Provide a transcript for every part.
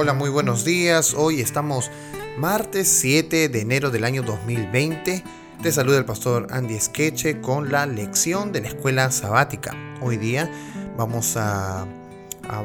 Hola, muy buenos días. Hoy estamos martes 7 de enero del año 2020. Te saluda el pastor Andy Esqueche con la lección de la escuela sabática. Hoy día vamos a,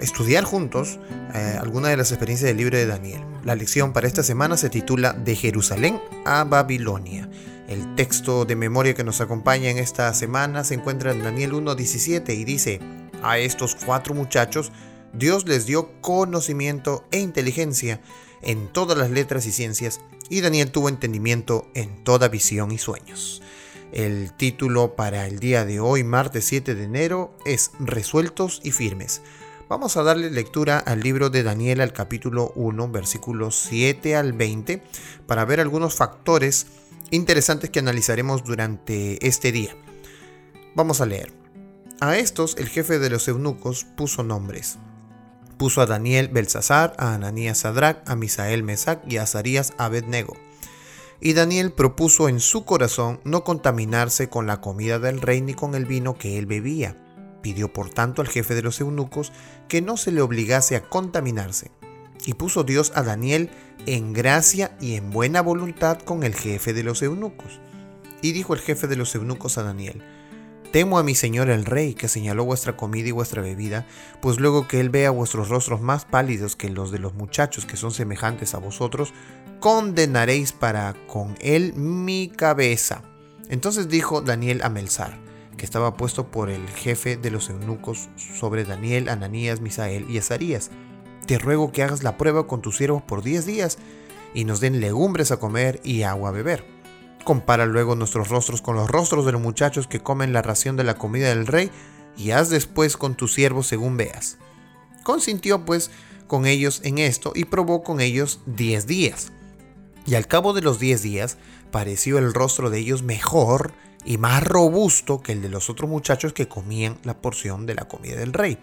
estudiar juntos eh, algunas de las experiencias del libro de Daniel. La lección para esta semana se titula De Jerusalén a Babilonia. El texto de memoria que nos acompaña en esta semana se encuentra en Daniel 1.17 y dice, a estos cuatro muchachos Dios les dio conocimiento e inteligencia en todas las letras y ciencias, y Daniel tuvo entendimiento en toda visión y sueños. El título para el día de hoy, martes 7 de enero, es Resueltos y firmes. Vamos a darle lectura al libro de Daniel al capítulo 1, versículos 7 al 20, para ver algunos factores interesantes que analizaremos durante este día. Vamos a leer. A estos el jefe de los eunucos puso nombres puso a Daniel Belsasar, a Ananías Sadrach, a Misael Mesac y a Azarías Abednego. Y Daniel propuso en su corazón no contaminarse con la comida del rey ni con el vino que él bebía. Pidió por tanto al jefe de los eunucos que no se le obligase a contaminarse. Y puso Dios a Daniel en gracia y en buena voluntad con el jefe de los eunucos. Y dijo el jefe de los eunucos a Daniel, Temo a mi señor el rey, que señaló vuestra comida y vuestra bebida, pues luego que él vea vuestros rostros más pálidos que los de los muchachos que son semejantes a vosotros, condenaréis para con él mi cabeza. Entonces dijo Daniel a Melzar, que estaba puesto por el jefe de los eunucos sobre Daniel, Ananías, Misael y Azarías, te ruego que hagas la prueba con tus siervos por diez días, y nos den legumbres a comer y agua a beber Compara luego nuestros rostros con los rostros de los muchachos que comen la ración de la comida del rey, y haz después con tus siervos según veas. Consintió pues con ellos en esto y probó con ellos diez días. Y al cabo de los diez días pareció el rostro de ellos mejor y más robusto que el de los otros muchachos que comían la porción de la comida del rey.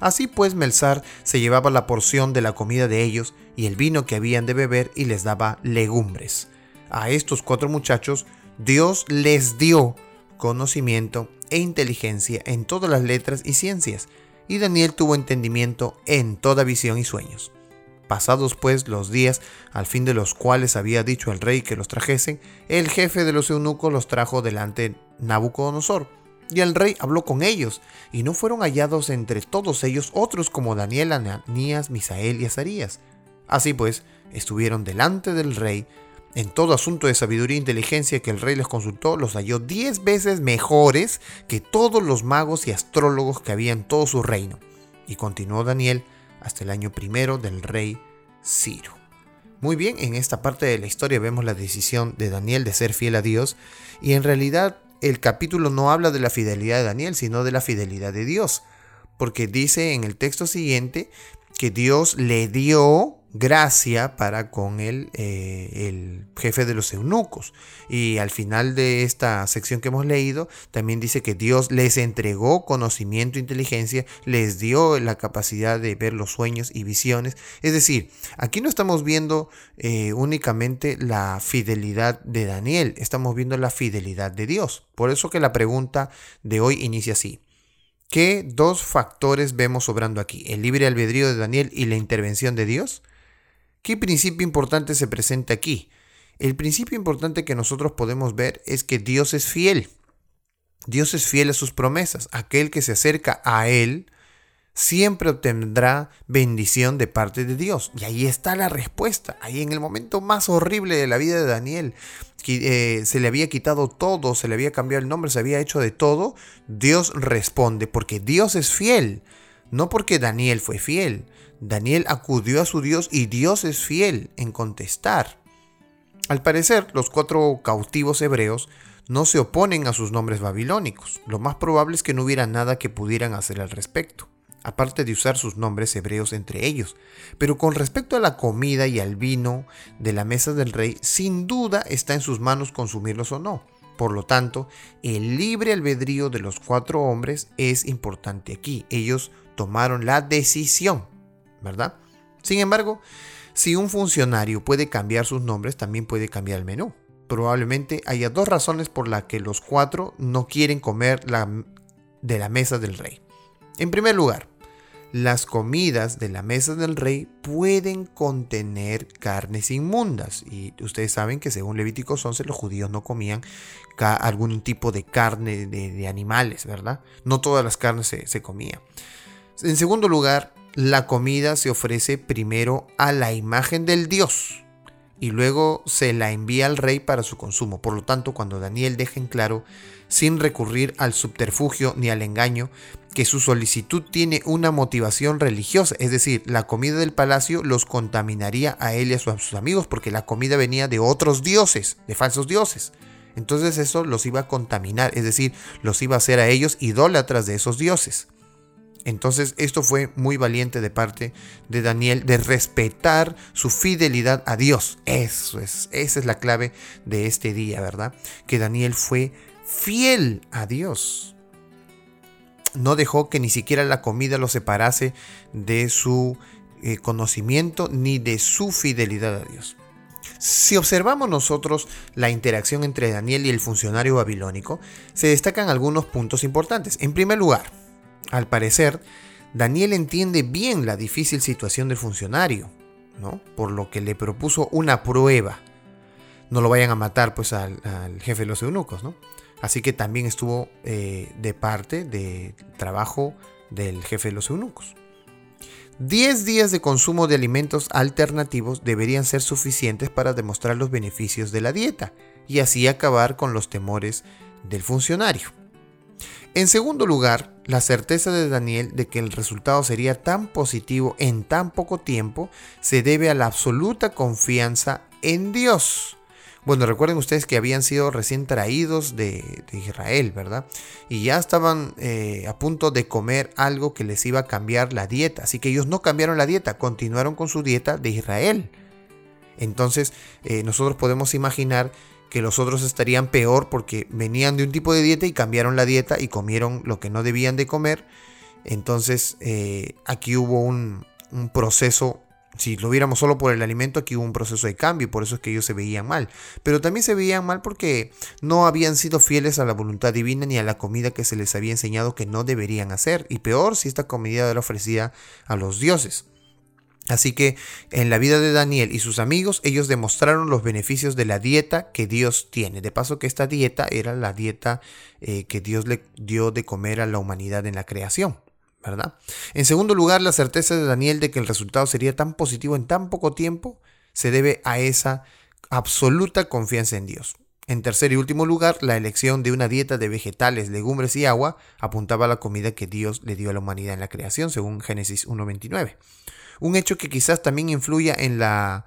Así pues Melzar se llevaba la porción de la comida de ellos y el vino que habían de beber y les daba legumbres a estos cuatro muchachos, Dios les dio conocimiento e inteligencia en todas las letras y ciencias, y Daniel tuvo entendimiento en toda visión y sueños. Pasados pues los días, al fin de los cuales había dicho el rey que los trajesen, el jefe de los eunucos los trajo delante de Nabucodonosor. Y el rey habló con ellos, y no fueron hallados entre todos ellos otros como Daniel, Ananías, Misael y Azarías. Así pues, estuvieron delante del rey, en todo asunto de sabiduría e inteligencia que el rey les consultó, los halló diez veces mejores que todos los magos y astrólogos que había en todo su reino. Y continuó Daniel hasta el año primero del rey Ciro. Muy bien, en esta parte de la historia vemos la decisión de Daniel de ser fiel a Dios y en realidad el capítulo no habla de la fidelidad de Daniel, sino de la fidelidad de Dios, porque dice en el texto siguiente que Dios le dio gracia para con él eh, el jefe de los eunucos. Y al final de esta sección que hemos leído, también dice que Dios les entregó conocimiento e inteligencia, les dio la capacidad de ver los sueños y visiones. Es decir, aquí no estamos viendo eh, únicamente la fidelidad de Daniel, estamos viendo la fidelidad de Dios. Por eso que la pregunta de hoy inicia así. ¿Qué dos factores vemos obrando aquí? ¿El libre albedrío de Daniel y la intervención de Dios? ¿Qué principio importante se presenta aquí? El principio importante que nosotros podemos ver es que Dios es fiel. Dios es fiel a sus promesas. Aquel que se acerca a Él siempre obtendrá bendición de parte de Dios. Y ahí está la respuesta. Ahí en el momento más horrible de la vida de Daniel, que, eh, se le había quitado todo, se le había cambiado el nombre, se había hecho de todo, Dios responde porque Dios es fiel. No porque Daniel fue fiel. Daniel acudió a su Dios y Dios es fiel en contestar. Al parecer, los cuatro cautivos hebreos no se oponen a sus nombres babilónicos. Lo más probable es que no hubiera nada que pudieran hacer al respecto, aparte de usar sus nombres hebreos entre ellos. Pero con respecto a la comida y al vino de la mesa del rey, sin duda está en sus manos consumirlos o no. Por lo tanto, el libre albedrío de los cuatro hombres es importante aquí. Ellos tomaron la decisión, ¿verdad? Sin embargo, si un funcionario puede cambiar sus nombres, también puede cambiar el menú. Probablemente haya dos razones por las que los cuatro no quieren comer de la mesa del rey. En primer lugar, las comidas de la mesa del rey pueden contener carnes inmundas. Y ustedes saben que según Levíticos 11 los judíos no comían algún tipo de carne de, animales, ¿verdad? No todas las carnes se, se comían. En segundo lugar, la comida se ofrece primero a la imagen del Dios y luego se la envía al rey para su consumo. Por lo tanto, cuando Daniel deja en claro, sin recurrir al subterfugio ni al engaño, que su solicitud tiene una motivación religiosa, es decir, la comida del palacio los contaminaría a él y a sus amigos, porque la comida venía de otros dioses, de falsos dioses. Entonces eso los iba a contaminar, es decir, los iba a hacer a ellos idólatras de esos dioses. Entonces esto fue muy valiente de parte de Daniel de respetar su fidelidad a Dios. Eso es, esa es la clave de este día, ¿verdad? Que Daniel fue fiel a Dios. No dejó que ni siquiera la comida lo separase de su eh, conocimiento ni de su fidelidad a Dios. Si observamos nosotros la interacción entre Daniel y el funcionario babilónico, se destacan algunos puntos importantes. En primer lugar, al parecer, Daniel entiende bien la difícil situación del funcionario, ¿no? Por lo que le propuso una prueba. No lo vayan a matar pues al, jefe de los eunucos, ¿no? Así que también estuvo eh, de parte del trabajo del jefe de los eunucos. Diez días de consumo de alimentos alternativos deberían ser suficientes para demostrar los beneficios de la dieta y así acabar con los temores del funcionario. En segundo lugar, la certeza de Daniel de que el resultado sería tan positivo en tan poco tiempo se debe a la absoluta confianza en Dios. Bueno, recuerden ustedes que habían sido recién traídos de, Israel, ¿verdad? Y ya estaban eh, a punto de comer algo que les iba a cambiar la dieta. Así que ellos no cambiaron la dieta, continuaron con su dieta de Israel. Entonces, eh, nosotros podemos imaginar que los otros estarían peor porque venían de un tipo de dieta y cambiaron la dieta y comieron lo que no debían de comer. Entonces eh, aquí hubo un, proceso, si lo viéramos solo por el alimento, aquí hubo un proceso de cambio y por eso es que ellos se veían mal. Pero también se veían mal porque no habían sido fieles a la voluntad divina ni a la comida que se les había enseñado que no deberían hacer. Y peor si esta comida era ofrecida a los dioses. Así que en la vida de Daniel y sus amigos, ellos demostraron los beneficios de la dieta que Dios tiene. De paso que esta dieta era la dieta eh, que Dios le dio de comer a la humanidad en la creación. ¿verdad? En segundo lugar, la certeza de Daniel de que el resultado sería tan positivo en tan poco tiempo se debe a esa absoluta confianza en Dios. En tercer y último lugar, la elección de una dieta de vegetales, legumbres y agua apuntaba a la comida que Dios le dio a la humanidad en la creación, según Génesis 1.29. Un hecho que quizás también influya en la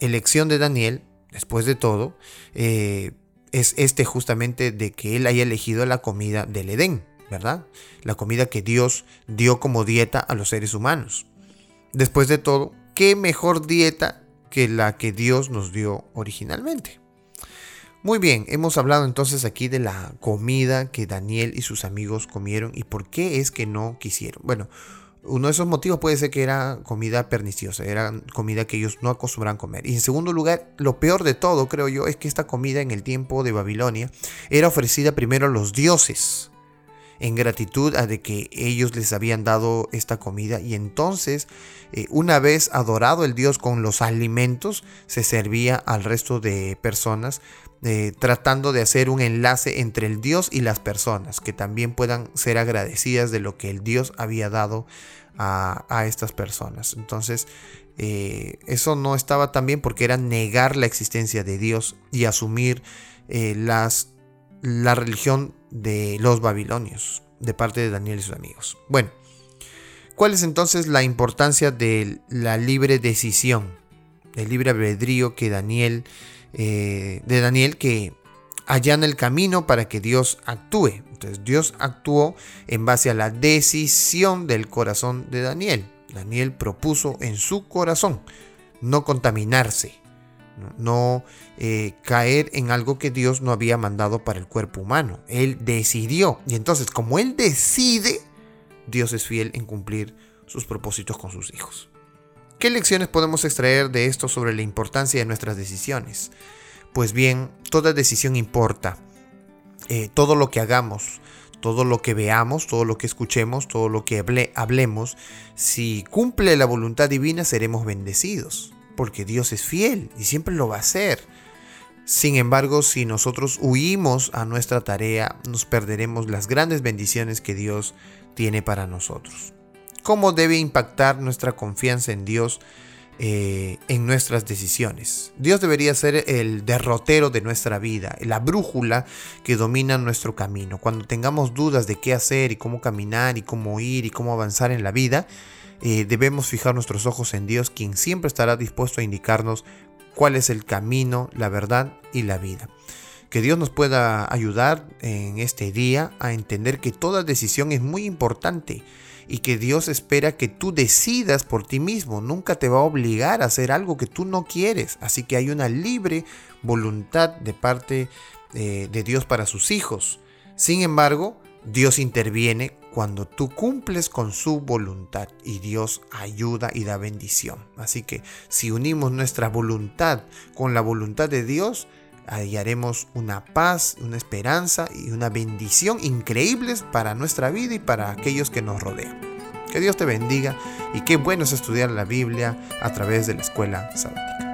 elección de Daniel, después de todo, eh, es este justamente de que él haya elegido la comida del Edén, ¿verdad? La comida que Dios dio como dieta a los seres humanos. Después de todo, ¿qué mejor dieta que la que Dios nos dio originalmente? Muy bien, hemos hablado entonces aquí de la comida que Daniel y sus amigos comieron y por qué es que no quisieron. Bueno, uno de esos motivos puede ser que era comida perniciosa, era comida que ellos no acostumbran comer. Y en segundo lugar, lo peor de todo, creo yo, es que esta comida en el tiempo de Babilonia era ofrecida primero a los dioses, en gratitud a de que ellos les habían dado esta comida. Y entonces, eh, una vez adorado el dios con los alimentos, se servía al resto de personas eh, tratando de hacer un enlace entre el Dios y las personas, que también puedan ser agradecidas de lo que el Dios había dado a, estas personas. Entonces, eh, eso no estaba tan bien porque era negar la existencia de Dios y asumir las, la religión de los babilonios, de parte de Daniel y sus amigos. Bueno, ¿cuál es entonces la importancia de la libre decisión, del libre albedrío que Daniel eh, de Daniel que allana el camino para que Dios actúe. Entonces Dios actuó en base a la decisión del corazón de Daniel. Daniel propuso en su corazón no contaminarse, no, eh, caer en algo que Dios no había mandado para el cuerpo humano. Él decidió. Y entonces, como Él decide, Dios es fiel en cumplir sus propósitos con sus hijos. ¿Qué lecciones podemos extraer de esto sobre la importancia de nuestras decisiones? Pues bien, toda decisión importa. Eh, todo lo que hagamos, todo lo que veamos, todo lo que escuchemos, todo lo que hablemos, si cumple la voluntad divina seremos bendecidos, porque Dios es fiel y siempre lo va a hacer. Sin embargo, si nosotros huimos a nuestra tarea, nos perderemos las grandes bendiciones que Dios tiene para nosotros. ¿Cómo debe impactar nuestra confianza en Dios eh, en nuestras decisiones? Dios debería ser el derrotero de nuestra vida, la brújula que domina nuestro camino. Cuando tengamos dudas de qué hacer y cómo caminar y cómo ir y cómo avanzar en la vida, eh, debemos fijar nuestros ojos en Dios, quien siempre estará dispuesto a indicarnos cuál es el camino, la verdad y la vida. Que Dios nos pueda ayudar en este día a entender que toda decisión es muy importante y que Dios espera que tú decidas por ti mismo. Nunca te va a obligar a hacer algo que tú no quieres. Así que hay una libre voluntad de parte eh, de Dios para sus hijos. Sin embargo, Dios interviene cuando tú cumples con su voluntad y Dios ayuda y da bendición. Así que si unimos nuestra voluntad con la voluntad de Dios, hallaremos una paz, una esperanza y una bendición increíbles para nuestra vida y para aquellos que nos rodean. Que Dios te bendiga y qué bueno es estudiar la Biblia a través de la escuela sabática.